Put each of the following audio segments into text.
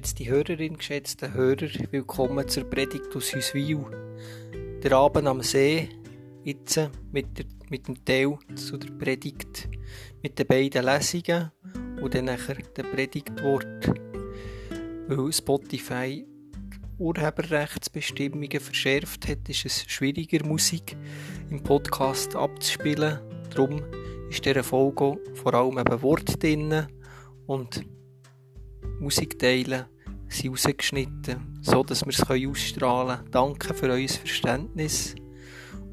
Geschätzte Hörerin, geschätzte Hörer, willkommen zur Predigt aus Hüswil. Der Abend am See, jetzt mit, der, mit dem Teil zu der Predigt, mit den beiden Lesungen und dann nachher der Predigtwort. Weil Spotify Urheberrechtsbestimmungen verschärft hat, ist es schwieriger, Musik im Podcast abzuspielen. Darum ist dieser Folge vor allem eben Wort drin und Musikteile sind rausgeschnitten, so dass wir es ausstrahlen können. Danke für euer Verständnis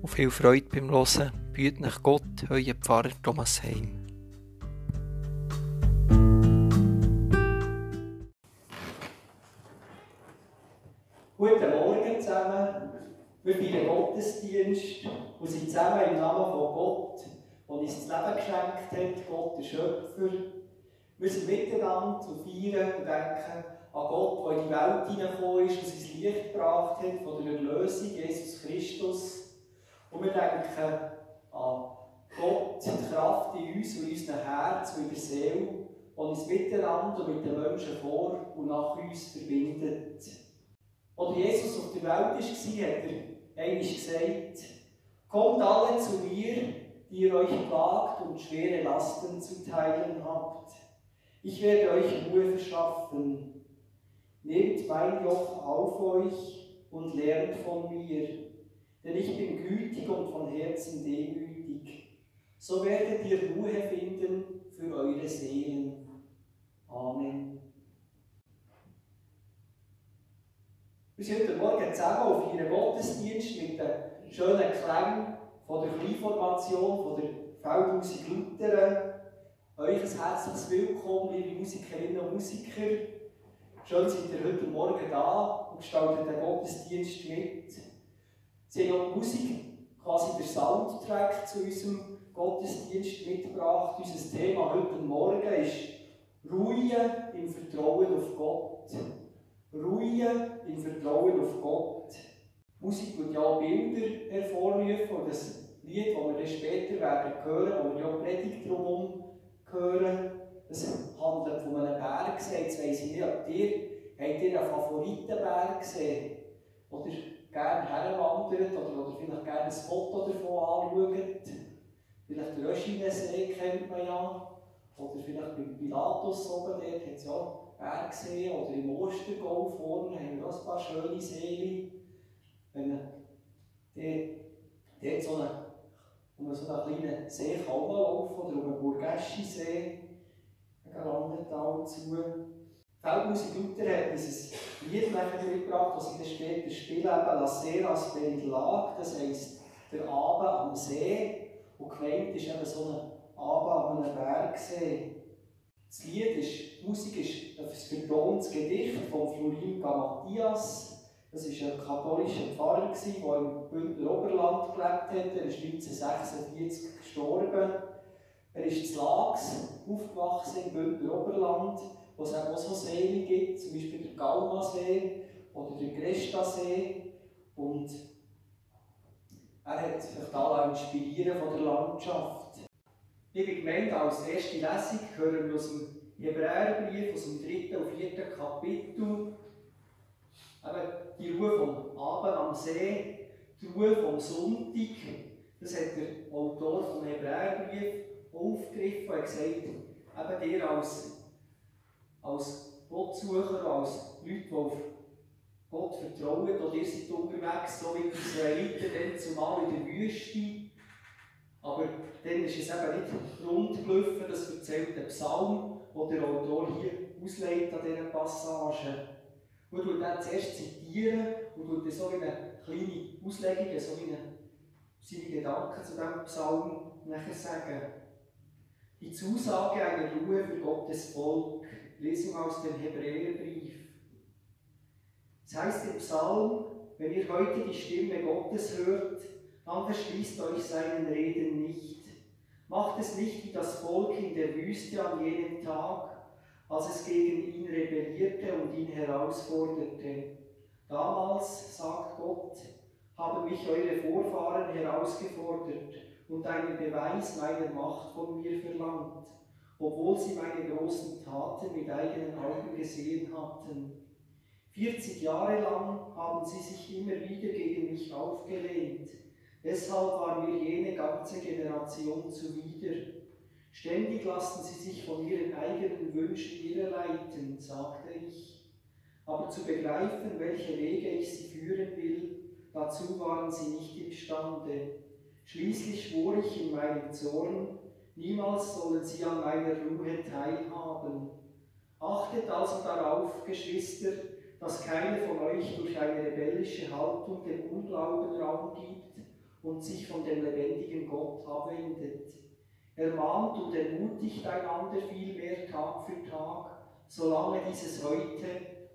und viel Freude beim Hören. Büht nach Gott, euer Pfarrer Thomas Heim. Guten Morgen zusammen. Wir feiern Gottesdienst und sind zusammen im Namen von Gott, der uns das Leben geschenkt hat, Gott der Schöpfer, wir sind miteinander zu feiern und denken an Gott, der in die Welt hineingekommen ist und sein Licht gebracht hat von der Erlösung, Jesus Christus. Und wir denken an Gott, die Kraft in uns und in unserem Herz und in der Seele, die uns miteinander und mit den Menschen vor und nach uns verbindet. Als Jesus auf der Welt war, hat er einmal gesagt, Kommt alle zu mir, die ihr euch plagt und schwere Lasten zu teilen habt ich werde euch Ruhe verschaffen. Nehmt mein Joch auf euch und lernt von mir, denn ich bin gütig und von Herzen demütig. So werdet ihr Ruhe finden für eure Seelen. Amen. Wir sind heute Morgen zusammen auf Ihren Gottesdienst mit den schönen Klängen von der Kleinformation, von der Feldmusik Lutheran euch ein herzliches Willkommen, liebe Musikerinnen und Musiker. Schön seid ihr heute Morgen da und gestaltet den Gottesdienst mit. Sie haben auch die Musik, quasi der Soundtrack zu unserem Gottesdienst mitgebracht. Unser Thema heute Morgen ist Ruhe im Vertrauen auf Gott. Ruhe im Vertrauen auf Gott. Musik wird ja Bilder hervorrufen und das Lied, das wir dann später werden hören, wo wir ja Predigt drumherum hören. Es handelt von einem Berg. Jetzt weiss ich nicht, ob ihr, habt ihr einen Favoritenberg gesehen? Oder gerne herwandert oder, oder vielleicht gerne ein Foto davon anschaut. Vielleicht den Röschinensee kennt man ja. Oder vielleicht beim Pilatus oben, dort hat es ja Berg gesehen. Oder im Ostergau vorne haben wir auch ein paar schöne Seen. Wenn man dort, dort so eine um so einen kleinen See laufen oder um einen Burgeschi-See, ein Landental zu. Feldmusik Luther hat dieses Lied mitgebracht, das dann später spielen, eben La Seras Lag, das heisst der Abend am See. Und gemeint ist eben so ein Abend an einem Bergsee. Das Lied ist, die Musik ist ein vertontes Gedicht von Florin Matthias. Das war ein katholischer Pfarrer, der im Bündner Oberland gelebt hat. Er ist 1946 gestorben. Er ist in Lags aufgewachsen im Bündner Oberland, wo es auch so Seen gibt, zum Beispiel der Galmasee oder der Grestasee. Und er hat sich da inspirieren von der Landschaft. Liebe Gemeinde, als erste Lesung hören wir aus dem Hebräerbrief, aus dem dritten und vierten Kapitel, eben die Ruhe vom Abend am See, die Ruhe vom Sonntag, das hat der Autor vom Hebräerbrief aufgegriffen und gesagt, eben dir als, als Gottsucher, als Leute, die auf Gott vertrauen, und ihr seid unterwegs, so wie die Israeliten dann zumal in der Wüste. Aber dann ist es eben nicht rund gelaufen, das erzählt der Psalm, den der Autor hier auslegt an dieser Passage. Und tut dann zuerst zitieren und tut so eine kleine Auslegung, so eine, seine Gedanken zu diesem Psalm nachher sagen. Die Zusage einer Ruhe für Gottes Volk, Lesung aus dem Hebräerbrief. Es heißt im Psalm, wenn ihr heute die Stimme Gottes hört, dann verschließt euch seinen Reden nicht. Macht es nicht wie das Volk in der Wüste an jenem Tag, als es gegen ihn rebellierte und ihn herausforderte. Damals, sagt Gott, haben mich eure Vorfahren herausgefordert und einen Beweis meiner Macht von mir verlangt. obwohl sie meine großen Taten mit eigenen Augen gesehen hatten. 40 Jahre lang haben sie sich immer wieder gegen mich aufgelehnt. Deshalb war mir jene ganze Generation zuwider. Ständig lassen sie sich von ihren eigenen Wünschen irreleiten, sagte ich. Aber zu begreifen, welche Wege ich sie führen will, dazu waren sie nicht imstande. Schließlich schwor ich in meinem Zorn, niemals sollen sie an meiner Ruhe teilhaben. Achtet also darauf, Geschwister, dass keine von euch durch eine rebellische Haltung dem Unglauben Raum gibt und sich von dem lebendigen Gott abwendet. Ermahnt und ermutigt einander vielmehr Tag für Tag, solange dieses heute,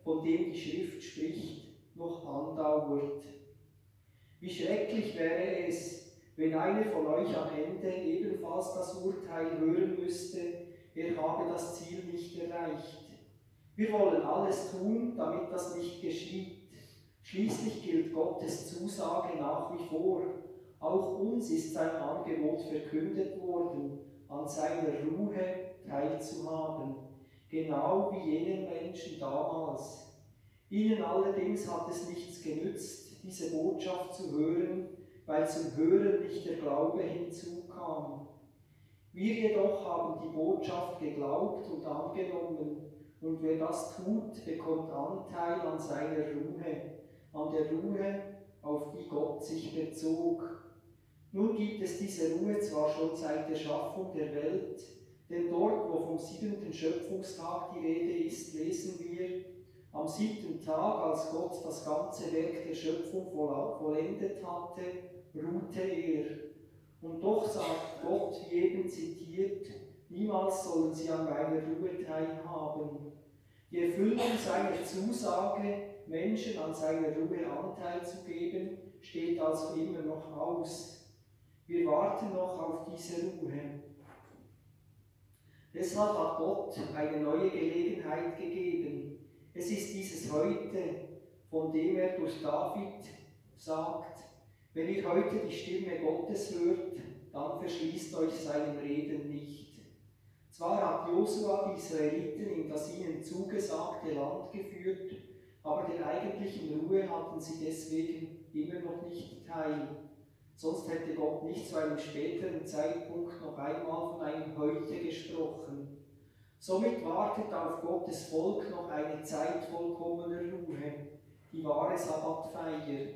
von dem die Schrift spricht, noch andauert. Wie schrecklich wäre es, wenn einer von euch am Ende ebenfalls das Urteil hören müsste, er habe das Ziel nicht erreicht. Wir wollen alles tun, damit das nicht geschieht. Schließlich gilt Gottes Zusage nach wie vor. Auch uns ist sein Angebot verkündet worden, an seiner Ruhe teilzuhaben, genau wie jenen Menschen damals. Ihnen allerdings hat es nichts genützt, diese Botschaft zu hören, weil zum Hören nicht der Glaube hinzukam. Wir jedoch haben die Botschaft geglaubt und angenommen, und wer das tut, bekommt Anteil an seiner Ruhe, an der Ruhe, auf die Gott sich bezog. Nun gibt es diese Ruhe zwar schon seit der Schaffung der Welt, denn dort, wo vom siebenten Schöpfungstag die Rede ist, lesen wir, am siebten Tag, als Gott das ganze Werk der Schöpfung vollendet hatte, ruhte er. Und doch sagt Gott, wie eben zitiert, niemals sollen sie an meiner Ruhe teilhaben. Die Erfüllung seiner Zusage, Menschen an seiner Ruhe Anteil zu geben, steht also immer noch aus. Wir warten noch auf diese Ruhe. Deshalb hat Gott eine neue Gelegenheit gegeben. Es ist dieses Heute, von dem er durch David sagt, wenn ihr heute die Stimme Gottes hört, dann verschließt euch seinem Reden nicht. Zwar hat Josua die Israeliten in das ihnen zugesagte Land geführt, aber der eigentlichen Ruhe hatten sie deswegen immer noch nicht teil. Sonst hätte Gott nicht zu einem späteren Zeitpunkt noch einmal von einem Heute gesprochen. Somit wartet auf Gottes Volk noch eine Zeit vollkommener Ruhe, die wahre Sabbatfeier.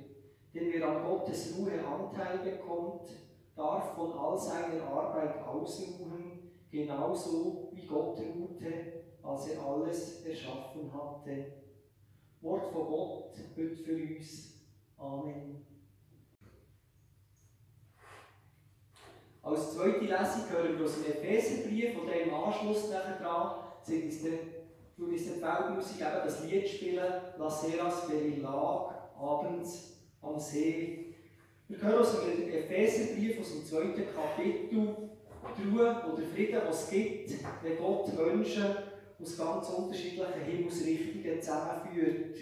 Denn wer an Gottes Ruhe Anteil bekommt, darf von all seiner Arbeit ausruhen, genauso wie Gott ruhte, als er alles erschaffen hatte. Wort von Gott wird für uns. Amen. Als zweite Lesung hören wir aus dem Epheserbrief, und im Anschluss dran sind uns dann, tun die Feldmusik eben das Lied spielen, La Seras Lag, abends am See. Wir hören aus dem Epheserbrief, aus dem zweiten Kapitel, die Ruhe oder Frieden, was es gibt, wenn Gott Menschen aus ganz unterschiedlichen Himmelsrichtungen zusammenführt.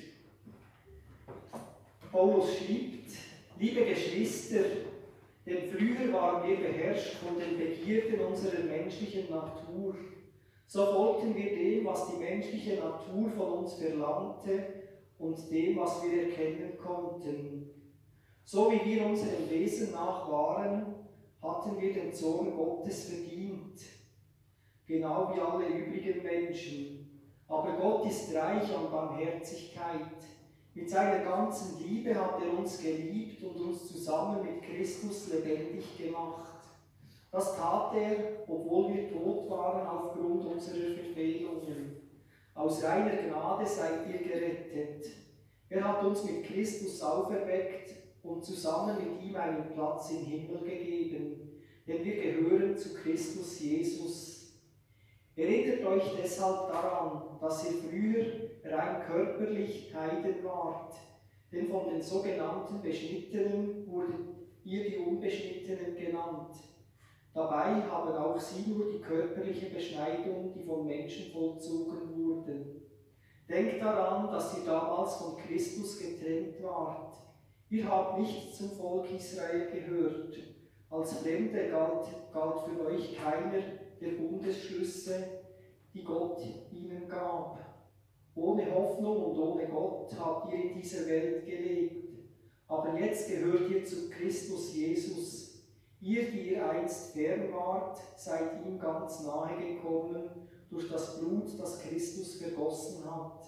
Paulus schreibt, liebe Geschwister, denn früher waren wir beherrscht von den Begierden unserer menschlichen Natur. So folgten wir dem, was die menschliche Natur von uns verlangte und dem, was wir erkennen konnten. So wie wir unserem Wesen nach waren, hatten wir den Zorn Gottes verdient, genau wie alle übrigen Menschen. Aber Gott ist reich an Barmherzigkeit. Mit seiner ganzen Liebe hat er uns geliebt und uns zusammen mit Christus lebendig gemacht. Das tat er, obwohl wir tot waren aufgrund unserer Verfehlungen. Aus reiner Gnade seid ihr gerettet. Er hat uns mit Christus auferweckt und zusammen mit ihm einen Platz im Himmel gegeben, denn wir gehören zu Christus Jesus. Erinnert euch deshalb daran, dass ihr früher rein körperlich Heiden wart, denn von den sogenannten Beschnittenen wurden ihr die Unbeschnittenen genannt. Dabei haben auch sie nur die körperliche Beschneidung, die von Menschen vollzogen wurde. Denkt daran, dass ihr damals von Christus getrennt wart. Ihr habt nicht zum Volk Israel gehört. Als Fremde galt, galt für euch keiner, der Bundesschlüsse, die Gott ihnen gab. Ohne Hoffnung und ohne Gott habt ihr in dieser Welt gelebt. Aber jetzt gehört ihr zu Christus Jesus. Ihr, die ihr einst fern wart, seid ihm ganz nahe gekommen durch das Blut, das Christus vergossen hat.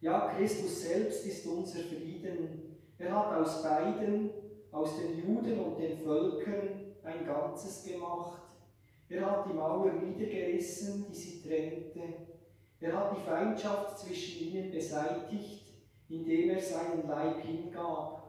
Ja, Christus selbst ist unser Frieden. Er hat aus beiden, aus den Juden und den Völkern, ein Ganzes gemacht. Er hat die Mauer niedergerissen, die sie trennte. Er hat die Feindschaft zwischen ihnen beseitigt, indem er seinen Leib hingab.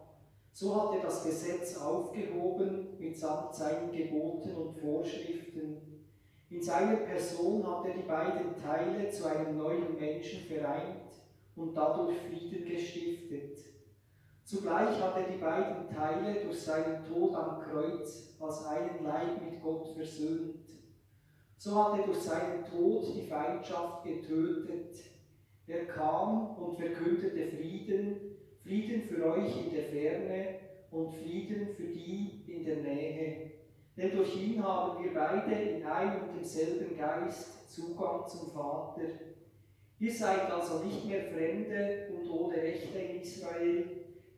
So hat er das Gesetz aufgehoben mitsamt seinen Geboten und Vorschriften. In seiner Person hat er die beiden Teile zu einem neuen Menschen vereint und dadurch Frieden gestiftet. Zugleich hat er die beiden Teile durch seinen Tod am Kreuz als einen Leib mit Gott versöhnt. So hat er durch seinen Tod die Feindschaft getötet. Er kam und verkündete Frieden, Frieden für euch in der Ferne und Frieden für die in der Nähe. Denn durch ihn haben wir beide in einem und demselben Geist Zugang zum Vater. Ihr seid also nicht mehr Fremde und ohne Rechte in Israel,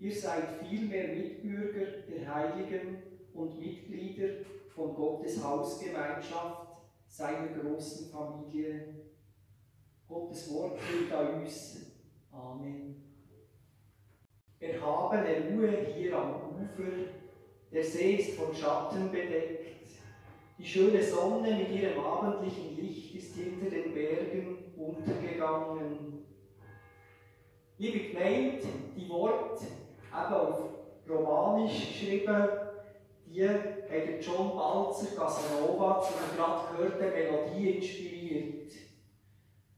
ihr seid vielmehr Mitbürger der Heiligen und Mitglieder von Gottes Hausgemeinschaft, seiner großen Familie. Gottes Wort gilt an uns. Amen. Erhabene Ruhe hier am Ufer, der See ist von Schatten bedeckt. Die schöne Sonne mit ihrem abendlichen Licht ist hinter den Bergen untergegangen. Liebe Gemeinde, die Worte, eben auf Romanisch geschrieben, die hat John Balzer Casanova zu einer gerade gehörten Melodie inspiriert.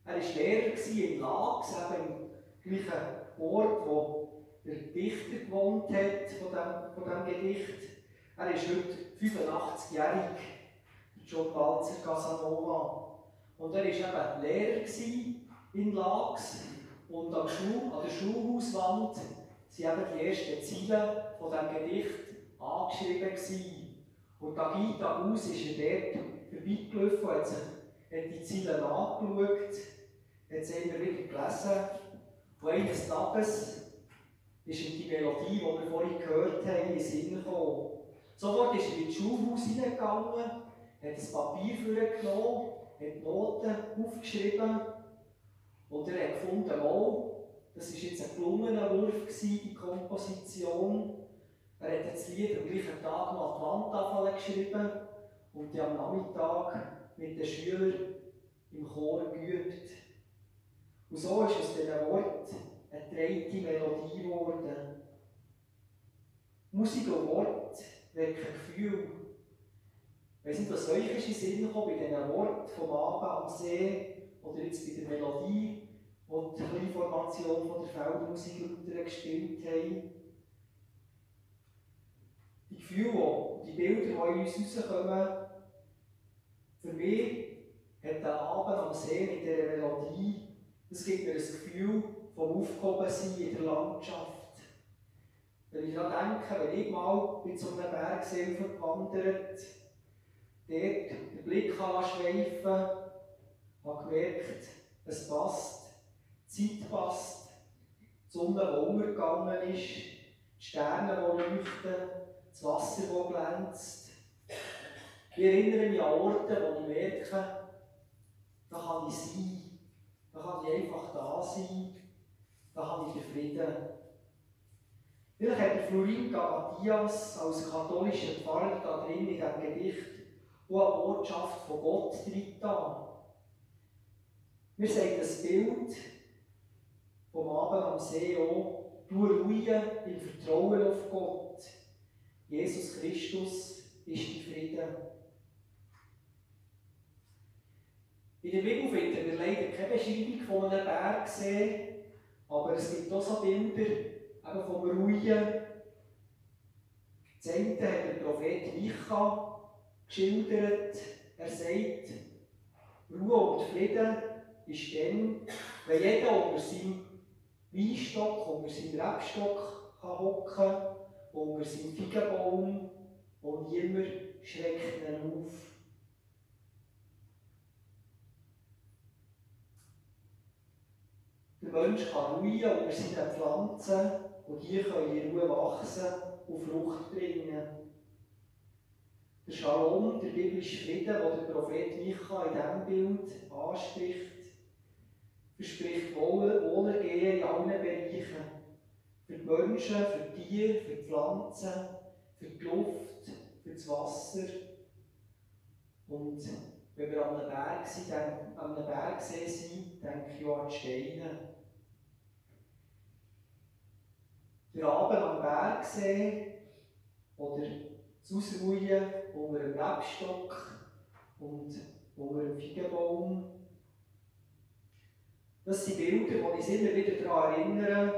Er war Lehrer in Lax, eben im gleichen Ort, wo der Dichter gewohnt hat von diesem von dem Gedicht. Er ist heute 85-jährig, John Balzer Casanova. Und er war eben Lehrer in Lax und am Schul, an der Schulhauswand waren eben die ersten Zeilen von diesem Gedicht angeschrieben. Gewesen. Und Tag ein, Tag aus ist er dort vorbeigelaufen, hat, sich, hat die Zeilen angeschaut, hat sie immer wieder gelesen. Und eines Tages ist ihm die Melodie, die wir vorhin gehört haben, in den Sinn gekommen. Sofort ist er ins Schulhaus hineingegangen, hat das Papier vorgenommen hat Noten aufgeschrieben und er hat gefunden, oh, das war jetzt ein gelungener Wurf, die Komposition. Er hat das Lied am gleichen Tag noch an die Wand geschrieben und die am Nachmittag mit den Schülern im Chor geübt. Und so ist aus diesen Worten eine dreite Melodie geworden. Musik und Wort wecken Gefühl ich weiß nicht, was euch in Sinn gekommen bei diesen Worten vom Abend am See oder jetzt bei der Melodie, die die Kleinformation von der Feldmusik gespielt haben. Die Gefühle, die Bilder, die in uns rauskommen, für mich hat der Abend am See mit dieser Melodie, das gibt mir ein Gefühl vom Aufgehobensein in der Landschaft. Wenn ich daran denke, wenn ich mal mit so einem Bergsee verwandert, dort den Blick schweifen habe gemerkt, es passt, Zeit passt, die Sonne, die untergegangen ist, die Sterne, die leuchten, das Wasser, das glänzt. Ich erinnere mich an Orte, wo ich merke, da kann ich sein, da kann ich einfach da sein, da habe ich den Frieden. Vielleicht hat Florin Gabatias als katholischer Pfarrer da drin in diesem Gedicht wo eine Botschaft von Gott drin Wir sehen das Bild vom Abend am See auch, du ruhe im Vertrauen auf Gott. Jesus Christus ist die Frieden. In der Bibel finden wir leider keine Beschreibung von einem Bergsee, aber es gibt auch so Bilder eben vom Ruhen. Das eine hat der Prophet Micha geschildert. Er sagt, Ruhe und Frieden ist dann, wenn jeder unter seinem Weinstock, unter seinem Rebstock hocken unter seinem Feigenbaum und niemand schreckt ihn auf. Der Mensch kann ruhen unter seinen Pflanzen und hier können in Ruhe wachsen und Frucht bringen. Der Shalom, der biblische Frieden, den der Prophet Micha in diesem Bild anspricht, verspricht Wohlergehen in allen Bereichen. Für die Menschen, für die Tiere, für die Pflanzen, für die Luft, für das Wasser. Und wenn wir an einem, Berg sind, an einem Bergsee sind, denke ich auch an die Steine. Der Abend am Bergsee oder das Ausruhen unter einem Rebstock und unter einem Feigenbaum. Das sind Bilder, die uns immer wieder daran erinnern,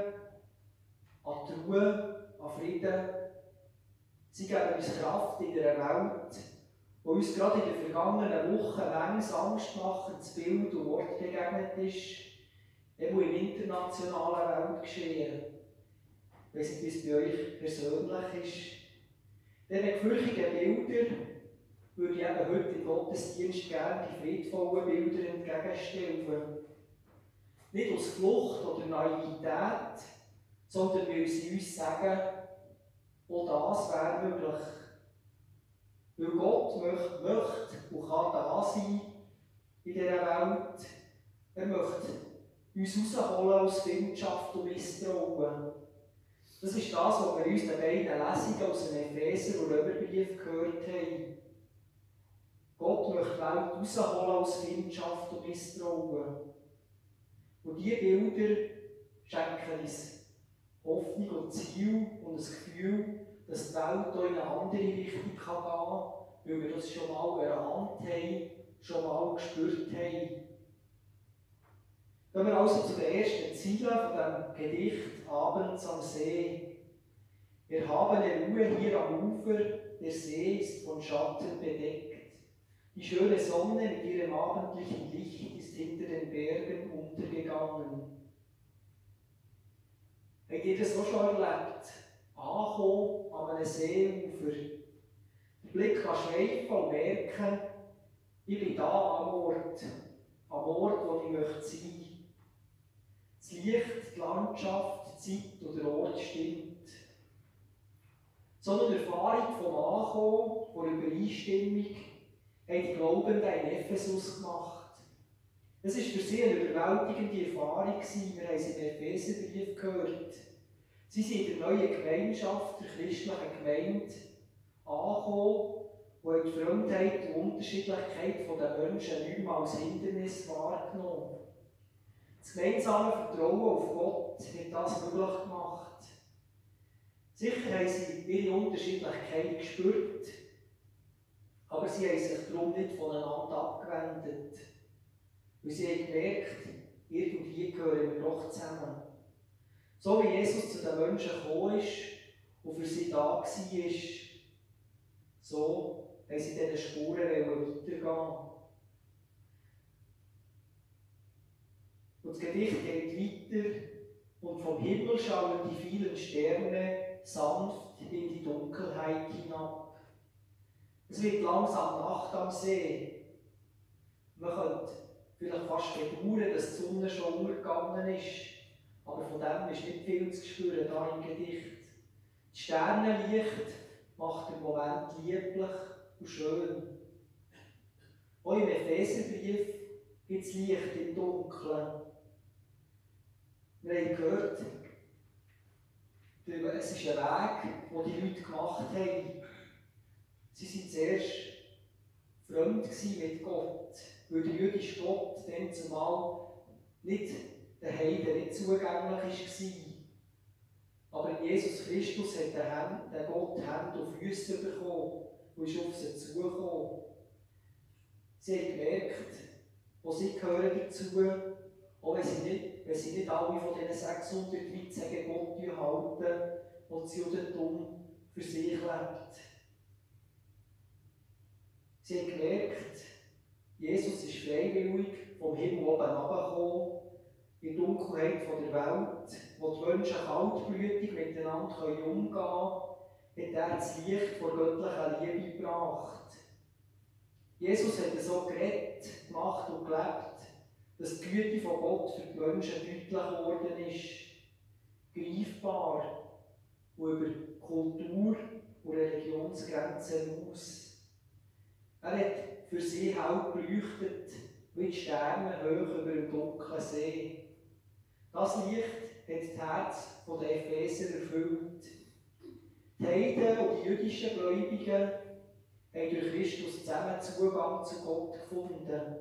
an die Ruhe, an Frieden. Sie geben uns Kraft in dieser Welt, wo uns gerade in den vergangenen Wochen längst Angst machendes Bild und Wort begegnet ist, eben im internationalen Welt geschehen. Weiß nicht, wie es bei euch persönlich ist. Diesen gefürchtigen Bildern würde ich eben heute im Gottesdienst gerne die friedvollen Bilder entgegenstellen. Nicht aus Flucht oder Naivität, sondern weil sie uns sagen, auch das wäre möglich. Weil Gott möchte, möchte und kann da sein in dieser Welt. Er möchte uns rausholen aus Findschaft und Misstrauen. Das ist das, was wir uns den beiden Lesungen aus dem Epheser- und Römerbrief gehört haben. Gott möchte die Welt rausholen aus Findschaft und Misstrauen. Und diese Bilder schenken uns Hoffnung und Ziel und das Gefühl, dass die Welt hier in eine andere Richtung gehen kann, weil wir das schon mal erahnt haben, schon mal gespürt haben. Gehen wir also zu den ersten Zielen von dem Gedicht Abends am See. Wir haben eine Ruhe hier am Ufer, der See ist von Schatten bedeckt. Die schöne Sonne mit ihrem abendlichen Licht ist hinter den Bergen untergegangen. Habt ihr das auch schon erlebt? Ankommen an einem Seeufer. Der Blick kann schweifen und merken, ich bin da am Ort, am Ort, wo ich möchte sein das Licht, die Landschaft, die Zeit oder der Ort stimmt. So eine Erfahrung vom Ankommen, von Übereinstimmung, haben die Glaubenden in Ephesus gemacht. Es war für sie eine überwältigende Erfahrung. Wir haben sie im Epheserbrief gehört. Sie sind in der neuen Gemeinschaft, der christlichen Gemeinde, angekommen, wo die Fremdheit und Unterschiedlichkeit der Menschen nicht mehr als Hindernis wahrgenommen das gemeinsame Vertrauen auf Gott hat das möglich gemacht. Sicher haben sie ihre Unterschiedlichkeit gespürt, aber sie haben sich darum nicht voneinander abgewendet. Weil sie haben gemerkt, irgendwie gehören wir doch zusammen. So wie Jesus zu den Menschen gekommen ist und für sie da war, so haben sie diesen Spuren weitergehen. Und das Gedicht geht weiter und vom Himmel schauen die vielen Sterne sanft in die Dunkelheit hinab. Es wird langsam Nacht am See. Man könnte vielleicht fast bedauern, dass die Sonne schon untergegangen ist, aber von dem ist nicht viel zu spüren da im Gedicht. Das Sternenlicht macht den Moment lieblich und schön. Auch im Epheserbrief gibt es Licht im Dunkeln. Wir haben gehört, es ist ein Weg, den die Leute gemacht haben. Sie waren zuerst fremd mit Gott, weil der jüdische Gott dann zumal nicht der Heiden nicht zugänglich war. Aber Jesus Christus hat den, Hand, den Gott Hände und Füße bekommen und ist auf sie zugekommen. Sie haben gemerkt, wo sie gehören dazu, auch wenn sie nicht wenn sie nicht alle von diesen 613 Geboten halten und sie Judentum für sich lebt. Sie haben gemerkt, Jesus ist freiwillig vom Himmel oben herabgekommen, in die Dunkelheit von der Welt, wo die Menschen kaltblütig miteinander umgehen können, hat er das Licht vor göttlicher Liebe gebracht. Jesus hat so geredet, gemacht und gelebt, dass die Güte von Gott für die Menschen deutlich geworden ist, greifbar und über Kultur und Religionsgrenzen aus. Er hat für sie hell geleuchtet, wie die Sterne hoch über dem dunklen See. Das Licht hat das Herz der Epheser erfüllt. Die Heiden und die jüdischen Gläubigen haben durch Christus zusammen Zugang zu Gott gefunden.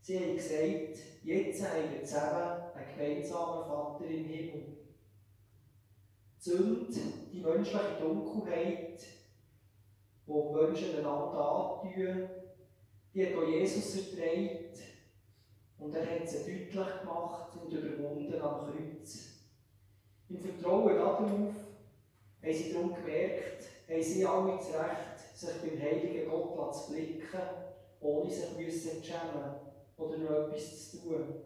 Sie haben gesagt, jetzt haben wir zusammen einen gemeinsamen Vater im Himmel. Sünde, die menschliche Dunkelheit, die Menschen einander antun, die hat auch Jesus erträgt und er hat sie deutlich gemacht und überwunden am Kreuz. Im Vertrauen darauf haben sie darum gemerkt, haben sie alle das Recht, sich beim heiligen Gott zu blicken, ohne sich zu schämen oder noch etwas zu tun.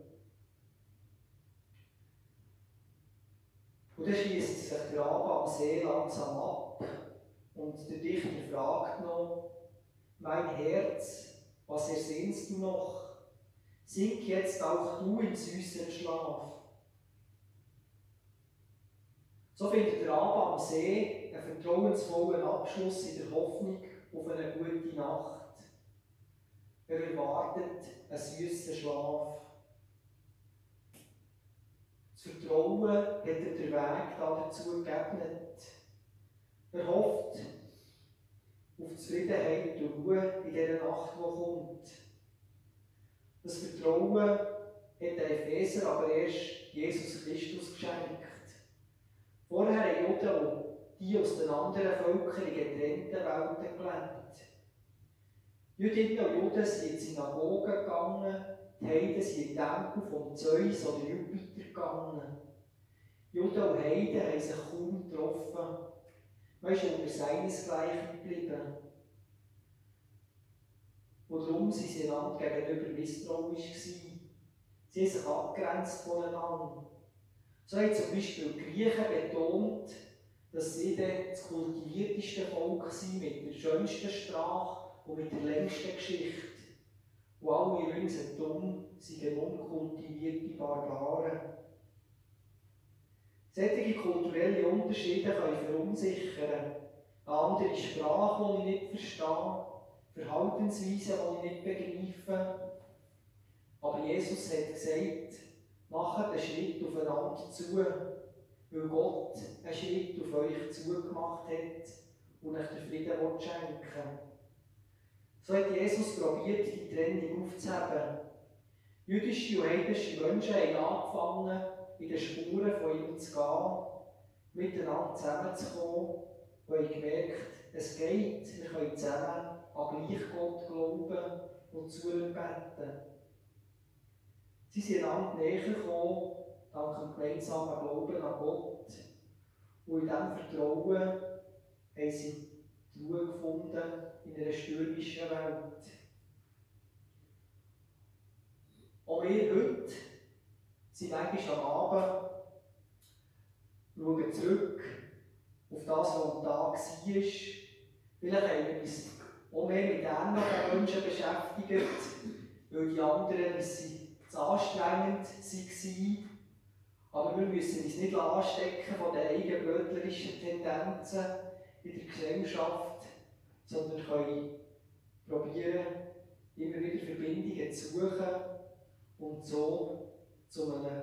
Und dann schießt sich der Abend am See langsam ab und der Dichter fragt noch, mein Herz, was ersehnst du noch? Sink jetzt auch du in süßen Schlaf. So findet der Abend am See einen vertrauensvollen Abschluss in der Hoffnung auf eine gute Nacht. Er erwartet einen süßen Schlaf. Das Vertrauen hat er den Weg dazu geebnet. Er hofft auf Zufriedenheit und Ruhe in dieser Nacht, die kommt. Das Vertrauen hat der Epheser aber erst Jesus Christus geschenkt. Vorher haben Juden die aus den anderen Völkern in getrennten Welten gelebt. Jüdinnen und Juden sind in die Synagoge gegangen, die Heiden sind in den Tempel von Zeus oder Jupiter gegangen. Juden und Heiden haben sich kaum getroffen. Man ist unter seinesgleichen geblieben. Und darum waren sie einander gegenüber misstrauisch. Gewesen. Sie haben sich abgrenzt voneinander. So haben zum Beispiel die Griechen betont, dass sie das kultivierteste Volk sind, mit der schönsten Sprache und mit der längsten Geschichte. Und alle ringsherum sind unkultivierte Barbaren. Solche kulturelle Unterschiede können verunsichern. Eine andere Sprache, die ich nicht verstehe, Verhaltensweisen, die ich nicht begreife. Aber Jesus hat gesagt, macht einen Schritt aufeinander zu, weil Gott einen Schritt auf euch zugemacht hat und euch den Frieden schenken So hat Jesus probiert, die Trennung aufzuheben. Jüdische und heidnische Menschen haben angefangen, in den Spuren von ihm zu gehen, miteinander zusammenzukommen und haben gemerkt, es geht, wir können zusammen an gleich Gott glauben und zu ihm beten. Sie sind einander näher gekommen, dank dem gemeinsamen Glauben an Gott. Und in diesem Vertrauen haben sie die Ruhe gefunden in einer stürmischen Welt. Auch wir heute sind manchmal am Abend, schauen zurück auf das, was am Tag war. Vielleicht haben wir uns auch mehr mit ähnlichen Menschen beschäftigt, weil die anderen sie zu anstrengend waren. Aber wir müssen uns nicht anstecken von den eigenbrötlerischen Tendenzen in der Gesellschaft, sondern können probieren, immer wieder Verbindungen zu suchen und so zu einem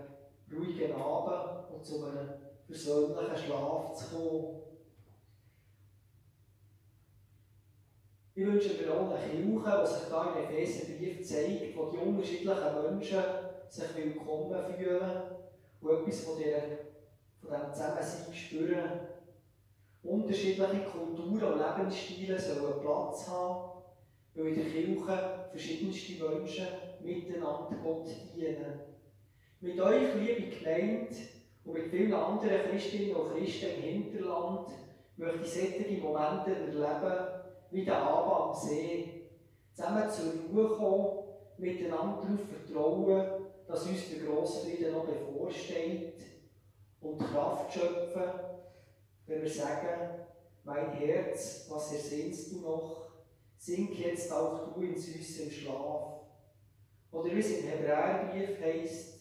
ruhigen Abend und zu einem versöhnlichen Schlaf zu kommen. Ich wünsche mir auch eine Kirche, die sich da im Epheserbrief zeigt, wo die unterschiedlichen Menschen sich willkommen fühlen und etwas von, von diesem Zusammensein spüren. Unterschiedliche Kulturen und Lebensstile sollen Platz haben, weil in der Kirche verschiedenste Menschen miteinander Gott dienen. Mit euch, liebe Gemeinde, und mit vielen anderen Christinnen und Christen im Hinterland möchte ich solche Momente erleben, wie der Abend am See, zusammen zur Ruhe kommen, miteinander darauf vertrauen, dass uns der Grossfrieden noch bevorsteht und Kraft schöpfen, wenn wir sagen, mein Herz, was ersehnst du noch, sink jetzt auch du in süßem Schlaf. Oder wie es im Hebräerbrief heißt,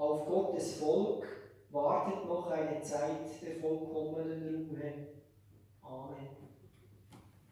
auf Gottes Volk wartet noch eine Zeit der vollkommenen Ruhe. Amen.